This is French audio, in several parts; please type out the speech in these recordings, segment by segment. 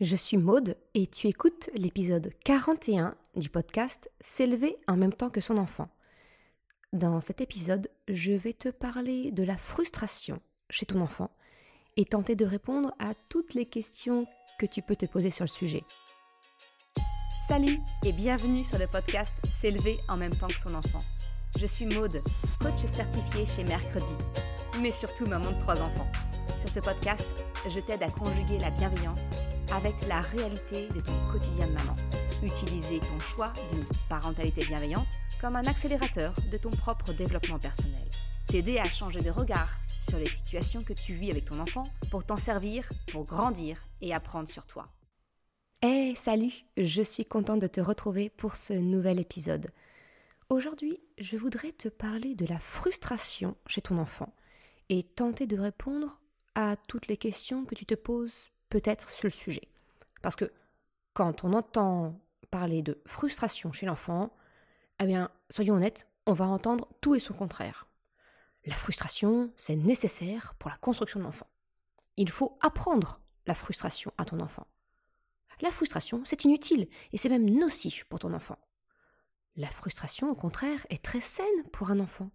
Je suis Maude et tu écoutes l'épisode 41 du podcast S'élever en même temps que son enfant. Dans cet épisode, je vais te parler de la frustration chez ton enfant et tenter de répondre à toutes les questions que tu peux te poser sur le sujet. Salut et bienvenue sur le podcast S'élever en même temps que son enfant. Je suis Maude, coach certifié chez Mercredi, mais surtout maman de trois enfants. Sur ce podcast, je t'aide à conjuguer la bienveillance avec la réalité de ton quotidien de maman. Utiliser ton choix d'une parentalité bienveillante comme un accélérateur de ton propre développement personnel. T'aider à changer de regard sur les situations que tu vis avec ton enfant pour t'en servir, pour grandir et apprendre sur toi. Hey, salut, je suis contente de te retrouver pour ce nouvel épisode. Aujourd'hui, je voudrais te parler de la frustration chez ton enfant et tenter de répondre à toutes les questions que tu te poses peut-être sur le sujet. Parce que quand on entend parler de frustration chez l'enfant, eh bien, soyons honnêtes, on va entendre tout et son contraire. La frustration, c'est nécessaire pour la construction de l'enfant. Il faut apprendre la frustration à ton enfant. La frustration, c'est inutile et c'est même nocif pour ton enfant. La frustration, au contraire, est très saine pour un enfant.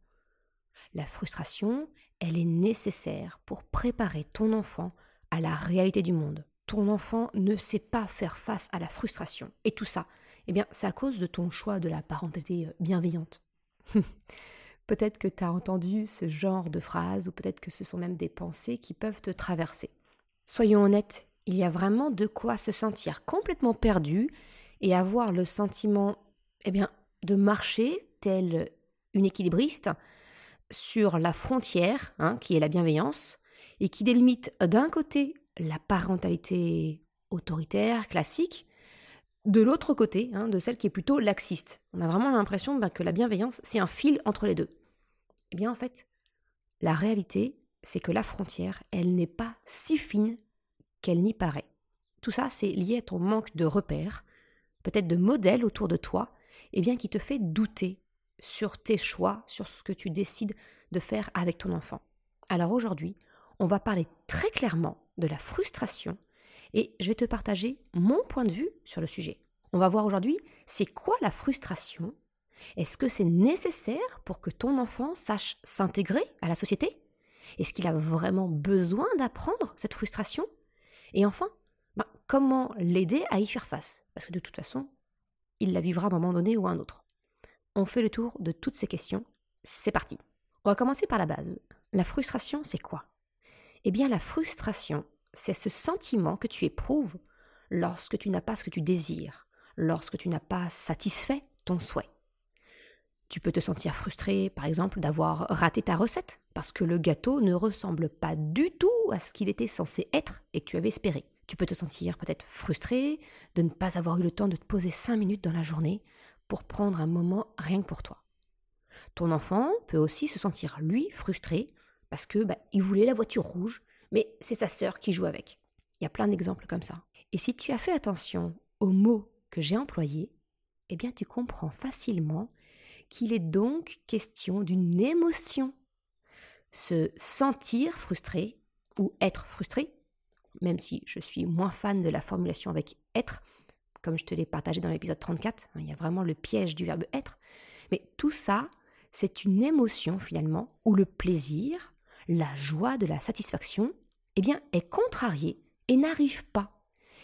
La frustration, elle est nécessaire pour préparer ton enfant à la réalité du monde. Ton enfant ne sait pas faire face à la frustration. Et tout ça, eh bien, c'est à cause de ton choix de la parentalité euh, bienveillante. peut-être que tu as entendu ce genre de phrase, ou peut-être que ce sont même des pensées qui peuvent te traverser. Soyons honnêtes, il y a vraiment de quoi se sentir complètement perdu et avoir le sentiment, eh bien, de marcher tel une équilibriste sur la frontière, hein, qui est la bienveillance, et qui délimite d'un côté la parentalité autoritaire, classique, de l'autre côté, hein, de celle qui est plutôt laxiste. On a vraiment l'impression bah, que la bienveillance, c'est un fil entre les deux. Eh bien, en fait, la réalité, c'est que la frontière, elle n'est pas si fine qu'elle n'y paraît. Tout ça, c'est lié à ton manque de repères, peut-être de modèles autour de toi, et eh bien, qui te fait douter sur tes choix, sur ce que tu décides de faire avec ton enfant. Alors aujourd'hui, on va parler très clairement de la frustration et je vais te partager mon point de vue sur le sujet. On va voir aujourd'hui c'est quoi la frustration? Est-ce que c'est nécessaire pour que ton enfant sache s'intégrer à la société? Est-ce qu'il a vraiment besoin d'apprendre cette frustration? Et enfin, ben, comment l'aider à y faire face? Parce que de toute façon, il la vivra à un moment donné ou à un autre. On fait le tour de toutes ces questions. C'est parti. On va commencer par la base. La frustration, c'est quoi? Eh bien, la frustration, c'est ce sentiment que tu éprouves lorsque tu n'as pas ce que tu désires, lorsque tu n'as pas satisfait ton souhait. Tu peux te sentir frustré, par exemple, d'avoir raté ta recette, parce que le gâteau ne ressemble pas du tout à ce qu'il était censé être et que tu avais espéré. Tu peux te sentir peut-être frustré de ne pas avoir eu le temps de te poser cinq minutes dans la journée pour prendre un moment rien que pour toi. Ton enfant peut aussi se sentir, lui, frustré parce que bah, il voulait la voiture rouge, mais c'est sa sœur qui joue avec. Il y a plein d'exemples comme ça. Et si tu as fait attention aux mots que j'ai employés, eh bien tu comprends facilement qu'il est donc question d'une émotion. Se sentir frustré ou être frustré, même si je suis moins fan de la formulation avec être, comme je te l'ai partagé dans l'épisode 34. Hein, il y a vraiment le piège du verbe être. Mais tout ça, c'est une émotion finalement où le plaisir, la joie de la satisfaction, eh bien, est contrarié et n'arrive pas.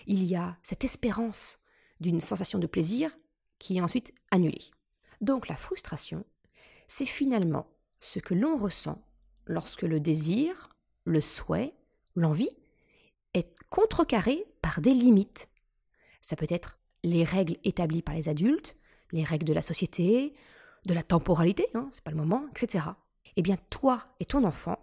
Il y a cette espérance d'une sensation de plaisir qui est ensuite annulée. Donc la frustration, c'est finalement ce que l'on ressent lorsque le désir, le souhait, l'envie est contrecarré par des limites ça peut être les règles établies par les adultes, les règles de la société, de la temporalité, hein, c'est pas le moment, etc. Eh bien, toi et ton enfant,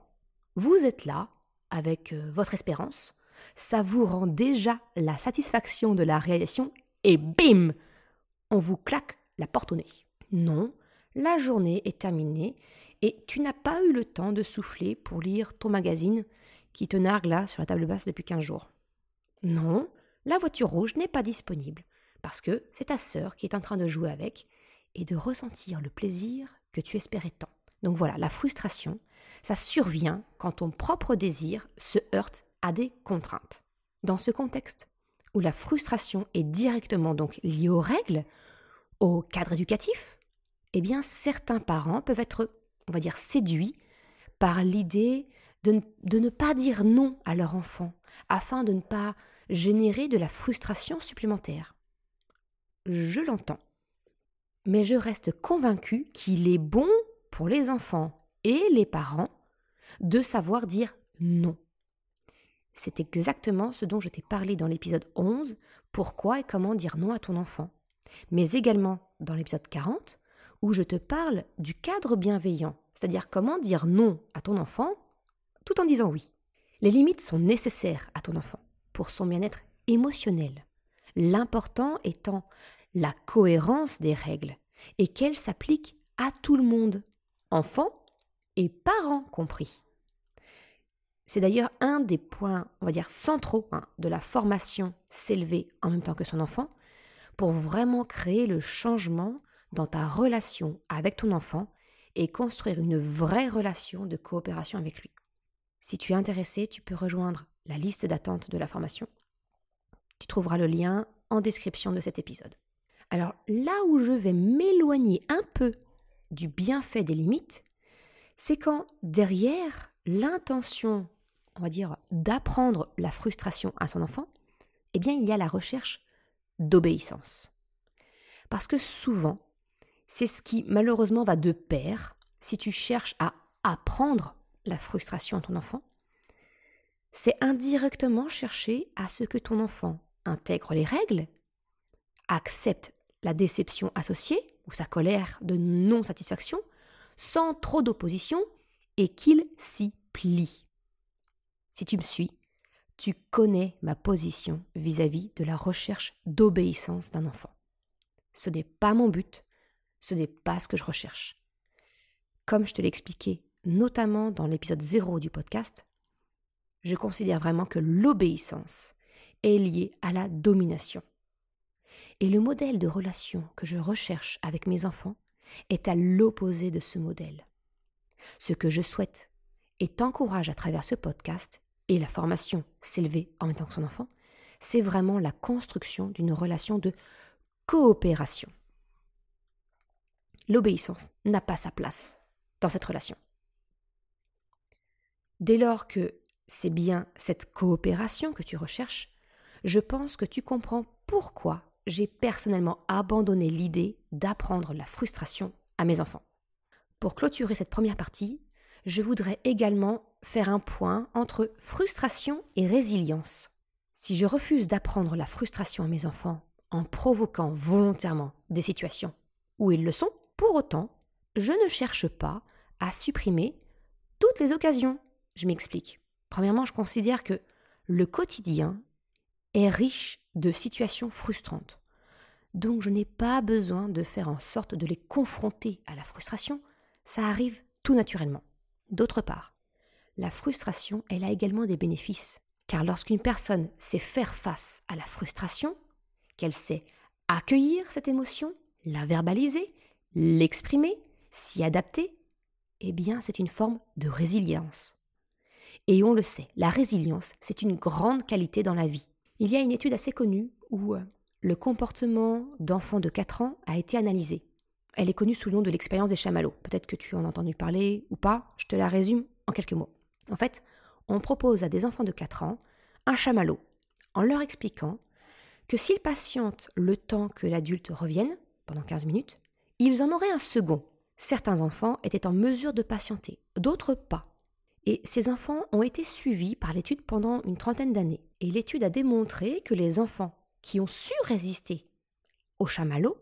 vous êtes là avec euh, votre espérance, ça vous rend déjà la satisfaction de la réalisation et bim On vous claque la porte au nez. Non, la journée est terminée et tu n'as pas eu le temps de souffler pour lire ton magazine qui te nargue là sur la table basse depuis 15 jours. Non, la voiture rouge n'est pas disponible, parce que c'est ta sœur qui est en train de jouer avec et de ressentir le plaisir que tu espérais tant. Donc voilà, la frustration, ça survient quand ton propre désir se heurte à des contraintes. Dans ce contexte, où la frustration est directement liée aux règles, au cadre éducatif, eh bien certains parents peuvent être, on va dire, séduits par l'idée de, ne pas dire non à leur enfant, afin de ne pas générer de la frustration supplémentaire. Je l'entends. Mais je reste convaincue qu'il est bon pour les enfants et les parents de savoir dire non. C'est exactement ce dont je t'ai parlé dans l'épisode 11, pourquoi et comment dire non à ton enfant, mais également dans l'épisode 40, où je te parle du cadre bienveillant, c'est-à-dire comment dire non à ton enfant tout en disant oui. Les limites sont nécessaires à ton enfant son bien-être émotionnel, l'important étant la cohérence des règles et qu'elles s'appliquent à tout le monde, enfants et parents compris. C'est d'ailleurs un des points, on va dire, centraux hein, de la formation s'élever en même temps que son enfant, pour vraiment créer le changement dans ta relation avec ton enfant et construire une vraie relation de coopération avec lui. Si tu es intéressé, tu peux rejoindre la liste d'attente de la formation. Tu trouveras le lien en description de cet épisode. Alors là où je vais m'éloigner un peu du bienfait des limites, c'est quand derrière l'intention on va dire, d'apprendre la frustration à son enfant, eh bien, il y a la recherche d'obéissance. Parce que souvent, c'est ce qui malheureusement va de pair si tu cherches à apprendre la frustration à ton enfant. C'est indirectement chercher à ce que ton enfant intègre les règles, accepte la déception associée ou sa colère de non-satisfaction sans trop d'opposition et qu'il s'y plie. Si tu me suis, tu connais ma position vis-à-vis de la recherche d'obéissance d'un enfant. Ce n'est pas mon but, ce n'est pas ce que je recherche. Comme je te l'ai expliqué, notamment dans l'épisode 0 du podcast, je considère vraiment que l'obéissance est liée à la domination. Et le modèle de relation que je recherche avec mes enfants est à l'opposé de ce modèle. Ce que je souhaite et t'encourage à travers ce podcast, et la formation, s'élever en que son enfant, c'est vraiment la construction d'une relation de coopération. L'obéissance n'a pas sa place dans cette relation. Dès lors que c'est bien cette coopération que tu recherches, je pense que tu comprends pourquoi j'ai personnellement abandonné l'idée d'apprendre la frustration à mes enfants. Pour clôturer cette première partie, je voudrais également faire un point entre frustration et résilience. Si je refuse d'apprendre la frustration à mes enfants en provoquant volontairement des situations où ils le sont, pour autant, je ne cherche pas à supprimer toutes les occasions. Je m'explique. Premièrement, je considère que le quotidien est riche de situations frustrantes. Donc je n'ai pas besoin de faire en sorte de les confronter à la frustration, ça arrive tout naturellement. D'autre part, la frustration, elle a également des bénéfices. Car lorsqu'une personne sait faire face à la frustration, qu'elle sait accueillir cette émotion, la verbaliser, l'exprimer, s'y adapter, eh bien c'est une forme de résilience. Et on le sait, la résilience, c'est une grande qualité dans la vie. Il y a une étude assez connue où euh, le comportement d'enfants de 4 ans a été analysé. Elle est connue sous le nom de l'expérience des chamallows. Peut-être que tu en as entendu parler ou pas, je te la résume en quelques mots. En fait, on propose à des enfants de 4 ans un chamallow, en leur expliquant que s'ils patientent le temps que l'adulte revienne, pendant 15 minutes, ils en auraient un second. Certains enfants étaient en mesure de patienter, d'autres pas. Et ces enfants ont été suivis par l'étude pendant une trentaine d'années. Et l'étude a démontré que les enfants qui ont su résister au chamallow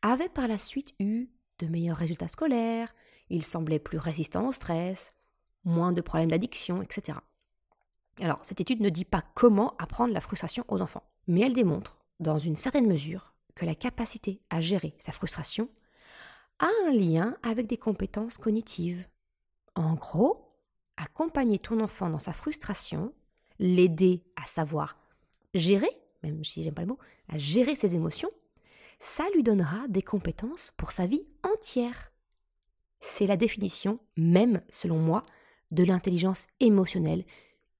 avaient par la suite eu de meilleurs résultats scolaires, ils semblaient plus résistants au stress, moins de problèmes d'addiction, etc. Alors, cette étude ne dit pas comment apprendre la frustration aux enfants, mais elle démontre, dans une certaine mesure, que la capacité à gérer sa frustration a un lien avec des compétences cognitives. En gros, accompagner ton enfant dans sa frustration, l'aider à savoir gérer, même si j'aime pas le mot, à gérer ses émotions, ça lui donnera des compétences pour sa vie entière. C'est la définition, même selon moi, de l'intelligence émotionnelle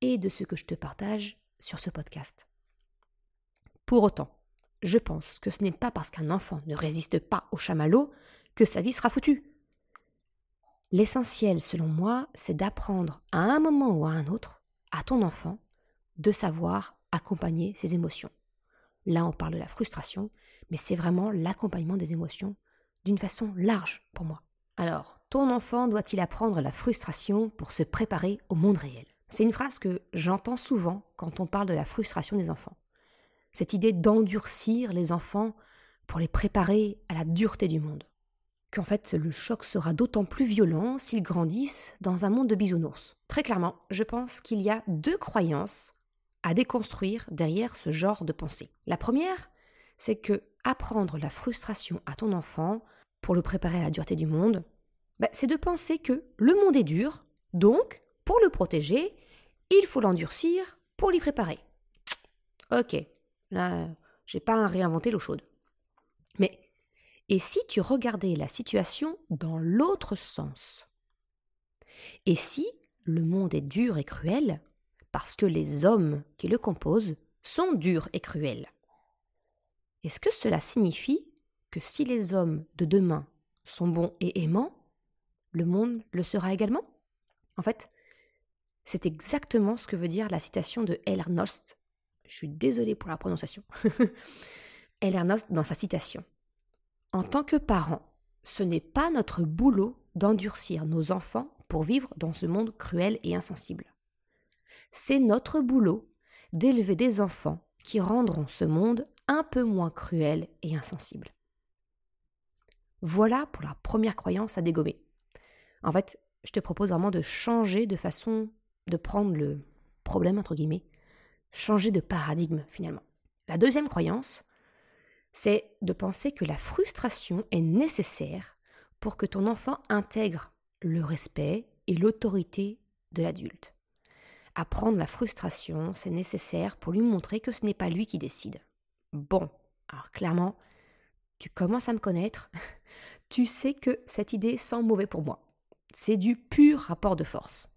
et de ce que je te partage sur ce podcast. Pour autant, je pense que ce n'est pas parce qu'un enfant ne résiste pas au chamallow que sa vie sera foutue. L'essentiel, selon moi, c'est d'apprendre à un moment ou à un autre à ton enfant de savoir accompagner ses émotions. Là, on parle de la frustration, mais c'est vraiment l'accompagnement des émotions d'une façon large pour moi. Alors, ton enfant doit-il apprendre la frustration pour se préparer au monde réel? C'est une phrase que j'entends souvent quand on parle de la frustration des enfants. Cette idée d'endurcir les enfants pour les préparer à la dureté du monde. Qu'en fait, le choc sera d'autant plus violent s'ils grandissent dans un monde de bisounours. Très clairement, je pense qu'il y a deux croyances à déconstruire derrière ce genre de pensée. La première, c'est que apprendre la frustration à ton enfant pour le préparer à la dureté du monde, bah, c'est de penser que le monde est dur, donc, pour le protéger, il faut l'endurcir pour l'y préparer. Ok, là, j'ai pas à réinventer l'eau chaude. Et si tu regardais la situation dans l'autre sens? Et si le monde est dur et cruel parce que les hommes qui le composent sont durs et cruels? Est-ce que cela signifie que si les hommes de demain sont bons et aimants, le monde le sera également? En fait, c'est exactement ce que veut dire la citation de Nost. Je suis désolée pour la prononciation. Nost dans sa citation. En tant que parents, ce n'est pas notre boulot d'endurcir nos enfants pour vivre dans ce monde cruel et insensible. C'est notre boulot d'élever des enfants qui rendront ce monde un peu moins cruel et insensible. Voilà pour la première croyance à dégommer. En fait, je te propose vraiment de changer de façon de prendre le problème, entre guillemets, changer de paradigme finalement. La deuxième croyance, c'est de penser que la frustration est nécessaire pour que ton enfant intègre le respect et l'autorité de l'adulte. Apprendre la frustration, c'est nécessaire pour lui montrer que ce n'est pas lui qui décide. Bon, alors clairement, tu commences à me connaître, tu sais que cette idée sent mauvais pour moi. C'est du pur rapport de force.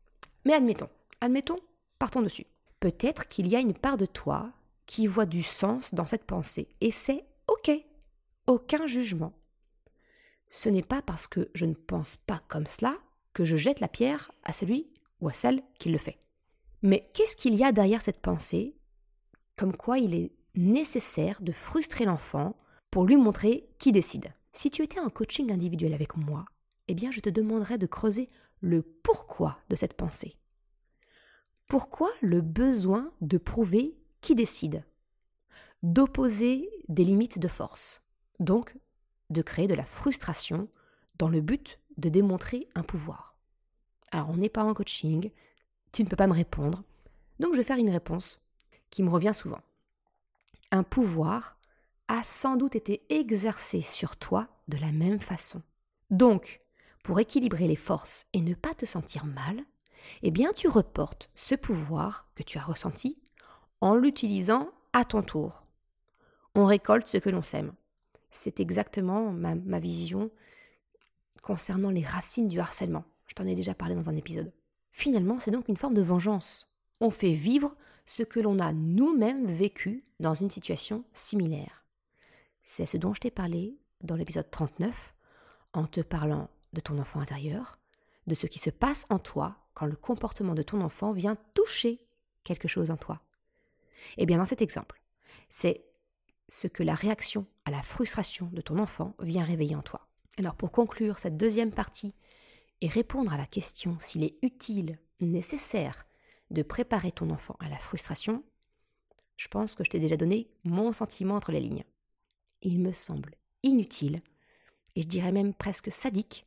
Mais admettons, admettons, partons dessus. Peut-être qu'il y a une part de toi qui voit du sens dans cette pensée, et c'est ok, aucun jugement. Ce n'est pas parce que je ne pense pas comme cela que je jette la pierre à celui ou à celle qui le fait. Mais qu'est-ce qu'il y a derrière cette pensée? Comme quoi il est nécessaire de frustrer l'enfant pour lui montrer qui décide. Si tu étais en coaching individuel avec moi, eh bien je te demanderais de creuser le pourquoi de cette pensée. Pourquoi le besoin de prouver qui décide? D'opposer des limites de force, donc de créer de la frustration dans le but de démontrer un pouvoir. Alors on n'est pas en coaching, tu ne peux pas me répondre, donc je vais faire une réponse qui me revient souvent. Un pouvoir a sans doute été exercé sur toi de la même façon. Donc, pour équilibrer les forces et ne pas te sentir mal, eh bien tu reportes ce pouvoir que tu as ressenti en l'utilisant à ton tour. On récolte ce que l'on sème. C'est exactement ma, vision concernant les racines du harcèlement. Je t'en ai déjà parlé dans un épisode. Finalement, c'est donc une forme de vengeance. On fait vivre ce que l'on a nous-mêmes vécu dans une situation similaire. C'est ce dont je t'ai parlé dans l'épisode 39, en te parlant de ton enfant intérieur, de ce qui se passe en toi quand le comportement de ton enfant vient toucher quelque chose en toi. Eh bien, dans cet exemple, c'est ce que la réaction à la frustration de ton enfant vient réveiller en toi. Alors, pour conclure cette deuxième partie et répondre à la question s'il est utile, nécessaire de préparer ton enfant à la frustration, je pense que je t'ai déjà donné mon sentiment entre les lignes il me semble inutile, et je dirais même presque sadique,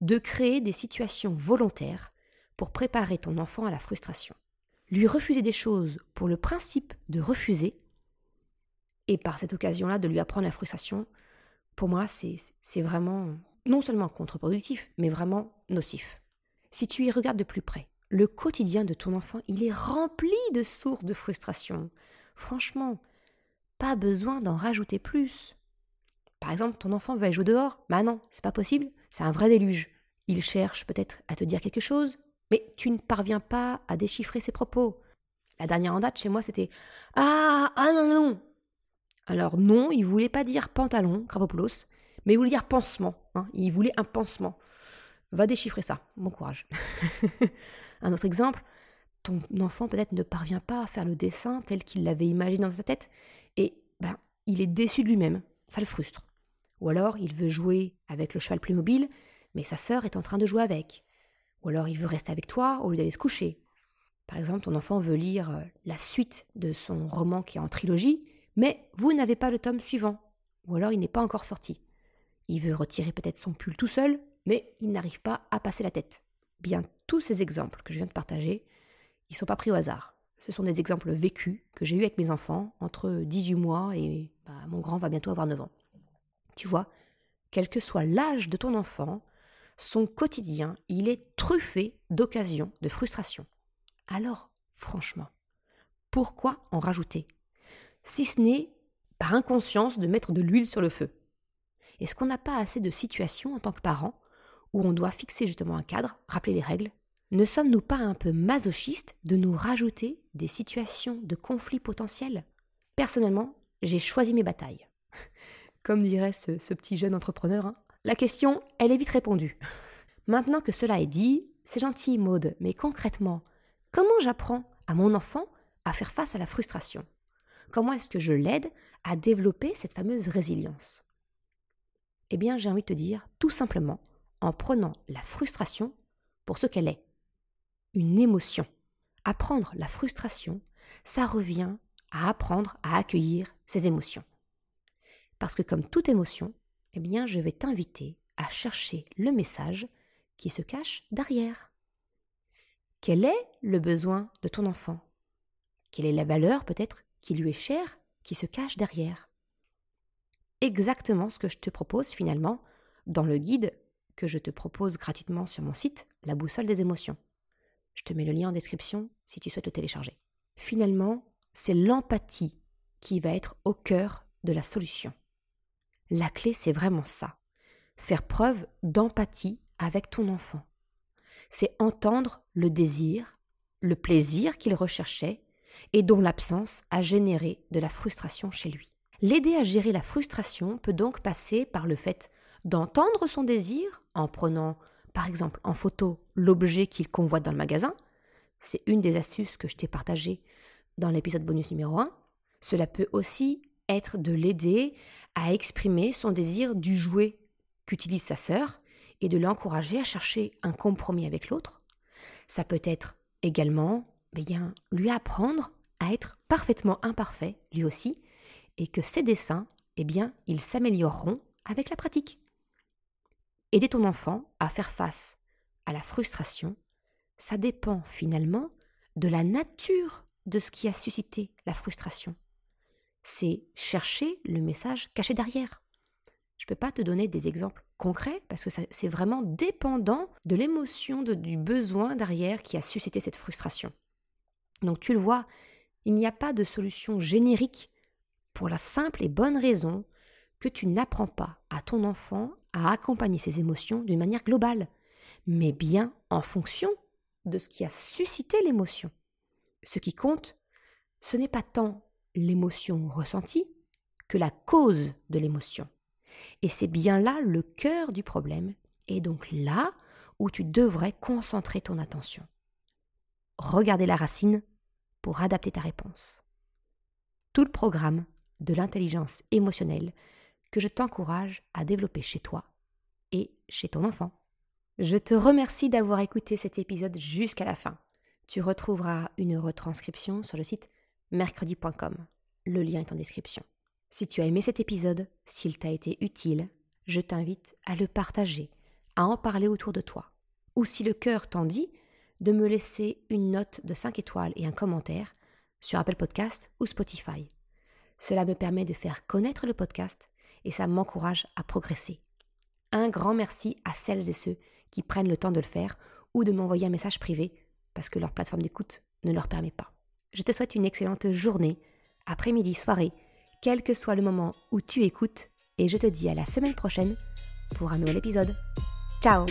de créer des situations volontaires pour préparer ton enfant à la frustration. Lui refuser des choses pour le principe de refuser, et par cette occasion-là de lui apprendre la frustration, pour moi, c'est vraiment non seulement contre-productif, mais vraiment nocif. Si tu y regardes de plus près, le quotidien de ton enfant, il est rempli de sources de frustration. Franchement, pas besoin d'en rajouter plus. Par exemple, ton enfant veut aller jouer dehors. Bah non, c'est pas possible. C'est un vrai déluge. Il cherche peut-être à te dire quelque chose, mais tu ne parviens pas à déchiffrer ses propos. La dernière en date chez moi, c'était Ah, ah non, non Alors non, il voulait pas dire pantalon, Krapopoulos, mais il voulait dire pansement. Hein. Il voulait un pansement. Va déchiffrer ça. Bon courage. un autre exemple, ton enfant peut-être ne parvient pas à faire le dessin tel qu'il l'avait imaginé dans sa tête et ben, il est déçu de lui-même. Ça le frustre. Ou alors il veut jouer avec le cheval Playmobil, mais sa sœur est en train de jouer avec. Ou alors il veut rester avec toi au lieu d'aller se coucher. Par exemple, ton enfant veut lire euh, la suite de son roman qui est en trilogie, mais vous n'avez pas le tome suivant. Ou alors il n'est pas encore sorti. Il veut retirer peut-être son pull tout seul, mais il n'arrive pas à passer la tête. Bien, tous ces exemples que je viens de partager, ils ne sont pas pris au hasard. Ce sont des exemples vécus que j'ai eus avec mes enfants entre 18 mois et bah, mon grand va bientôt avoir 9 ans. Tu vois, quel que soit l'âge de ton enfant, son quotidien, il est truffé d'occasions de frustration. Alors, franchement, pourquoi en rajouter Si ce n'est par inconscience de mettre de l'huile sur le feu. Est-ce qu'on n'a pas assez de situations en tant que parent où on doit fixer justement un cadre, rappeler les règles? Ne sommes-nous pas un peu masochistes de nous rajouter des situations de conflit potentiels Personnellement, j'ai choisi mes batailles. Comme dirait ce, petit jeune entrepreneur, hein, la question, elle est vite répondue. Maintenant que cela est dit, c'est gentil, Maude, mais concrètement, comment j'apprends à mon enfant à faire face à la frustration? Comment est-ce que je l'aide à développer cette fameuse résilience? Eh bien, j'ai envie de te dire, tout simplement, en prenant la frustration pour ce qu'elle est. Une émotion. Apprendre la frustration, ça revient à apprendre à accueillir ses émotions. Parce que comme toute émotion, eh bien, je vais t'inviter à chercher le message qui se cache derrière. Quel est le besoin de ton enfant? Quelle est la valeur peut-être qui lui est chère, qui se cache derrière Exactement ce que je te propose finalement dans le guide que je te propose gratuitement sur mon site, La boussole des émotions. Je te mets le lien en description si tu souhaites le télécharger. Finalement, c'est l'empathie qui va être au cœur de la solution. La clé, c'est vraiment ça. Faire preuve d'empathie avec ton enfant. C'est entendre le désir, le plaisir qu'il recherchait et dont l'absence a généré de la frustration chez lui. L'aider à gérer la frustration peut donc passer par le fait d'entendre son désir en prenant par exemple en photo l'objet qu'il convoite dans le magasin. C'est une des astuces que je t'ai partagées dans l'épisode bonus numéro 1. Cela peut aussi être de l'aider à exprimer son désir du jouet qu'utilise sa sœur et de l'encourager à chercher un compromis avec l'autre. Ça peut être également bien, lui apprendre à être parfaitement imparfait, lui aussi, et que ses dessins, eh bien, ils s'amélioreront avec la pratique. Aider ton enfant à faire face à la frustration, ça dépend finalement de la nature de ce qui a suscité la frustration c'est chercher le message caché derrière. Je ne peux pas te donner des exemples concrets parce que c'est vraiment dépendant de l'émotion, du besoin derrière qui a suscité cette frustration. Donc tu le vois, il n'y a pas de solution générique pour la simple et bonne raison que tu n'apprends pas à ton enfant à accompagner ses émotions d'une manière globale, mais bien en fonction de ce qui a suscité l'émotion. Ce qui compte, ce n'est pas tant l'émotion ressentie que la cause de l'émotion. Et c'est bien là le cœur du problème, et donc là où tu devrais concentrer ton attention. Regarder la racine pour adapter ta réponse. Tout le programme de l'intelligence émotionnelle que je t'encourage à développer chez toi et chez ton enfant. Je te remercie d'avoir écouté cet épisode jusqu'à la fin. Tu retrouveras une retranscription sur le site mercredi.com. Le lien est en description. Si tu as aimé cet épisode, s'il t'a été utile, je t'invite à le partager, à en parler autour de toi. Ou si le cœur t'en dit, de me laisser une note de 5 étoiles et un commentaire sur Apple Podcast ou Spotify. Cela me permet de faire connaître le podcast et ça m'encourage à progresser. Un grand merci à celles et ceux qui prennent le temps de le faire ou de m'envoyer un message privé parce que leur plateforme d'écoute ne leur permet pas. Je te souhaite une excellente journée, après-midi, soirée, quel que soit le moment où tu écoutes, et je te dis à la semaine prochaine pour un nouvel épisode. Ciao